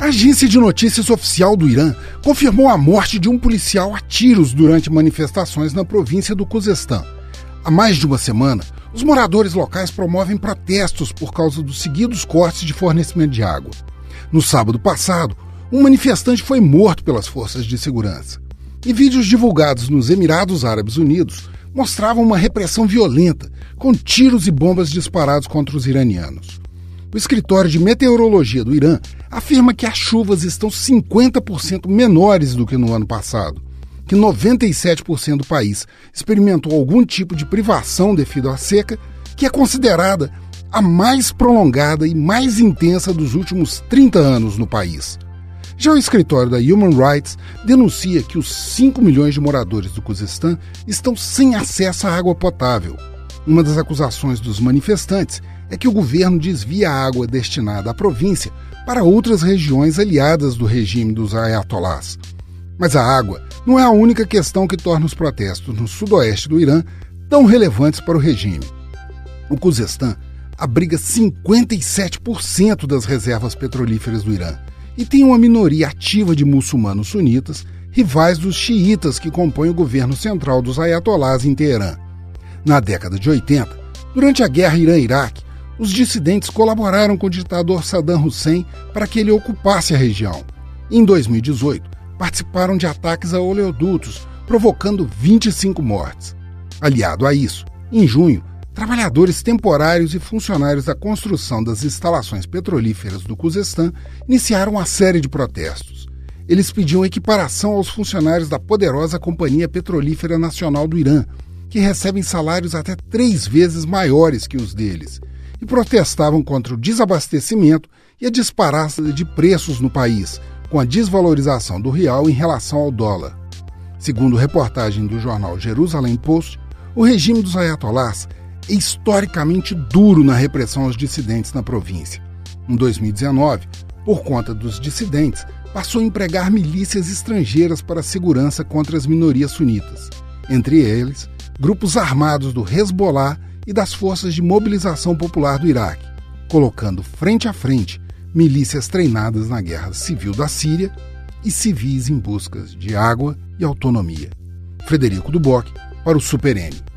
A agência de notícias oficial do Irã confirmou a morte de um policial a tiros durante manifestações na província do Khuzestan. Há mais de uma semana, os moradores locais promovem protestos por causa dos seguidos cortes de fornecimento de água. No sábado passado, um manifestante foi morto pelas forças de segurança. E vídeos divulgados nos Emirados Árabes Unidos mostravam uma repressão violenta, com tiros e bombas disparados contra os iranianos. O escritório de meteorologia do Irã afirma que as chuvas estão 50% menores do que no ano passado, que 97% do país experimentou algum tipo de privação devido à seca, que é considerada a mais prolongada e mais intensa dos últimos 30 anos no país. Já o escritório da Human Rights denuncia que os 5 milhões de moradores do Cuzestão estão sem acesso à água potável. Uma das acusações dos manifestantes é que o governo desvia a água destinada à província para outras regiões aliadas do regime dos ayatolás. Mas a água não é a única questão que torna os protestos no sudoeste do Irã tão relevantes para o regime. O Khuzestan abriga 57% das reservas petrolíferas do Irã e tem uma minoria ativa de muçulmanos sunitas, rivais dos xiitas que compõem o governo central dos ayatolás em Teherã. Na década de 80, durante a guerra Irã-Iraque, os dissidentes colaboraram com o ditador Saddam Hussein para que ele ocupasse a região. Em 2018, participaram de ataques a oleodutos, provocando 25 mortes. Aliado a isso, em junho, trabalhadores temporários e funcionários da construção das instalações petrolíferas do Cuzestão iniciaram uma série de protestos. Eles pediam equiparação aos funcionários da poderosa Companhia Petrolífera Nacional do Irã, que recebem salários até três vezes maiores que os deles, e protestavam contra o desabastecimento e a disparada de preços no país, com a desvalorização do real em relação ao dólar. Segundo reportagem do jornal Jerusalém Post, o regime dos ayatolás é historicamente duro na repressão aos dissidentes na província. Em 2019, por conta dos dissidentes, passou a empregar milícias estrangeiras para segurança contra as minorias sunitas, entre eles grupos armados do Hezbollah e das forças de mobilização popular do Iraque, colocando frente a frente milícias treinadas na guerra civil da Síria e civis em busca de água e autonomia. Frederico Duboc para o Super N.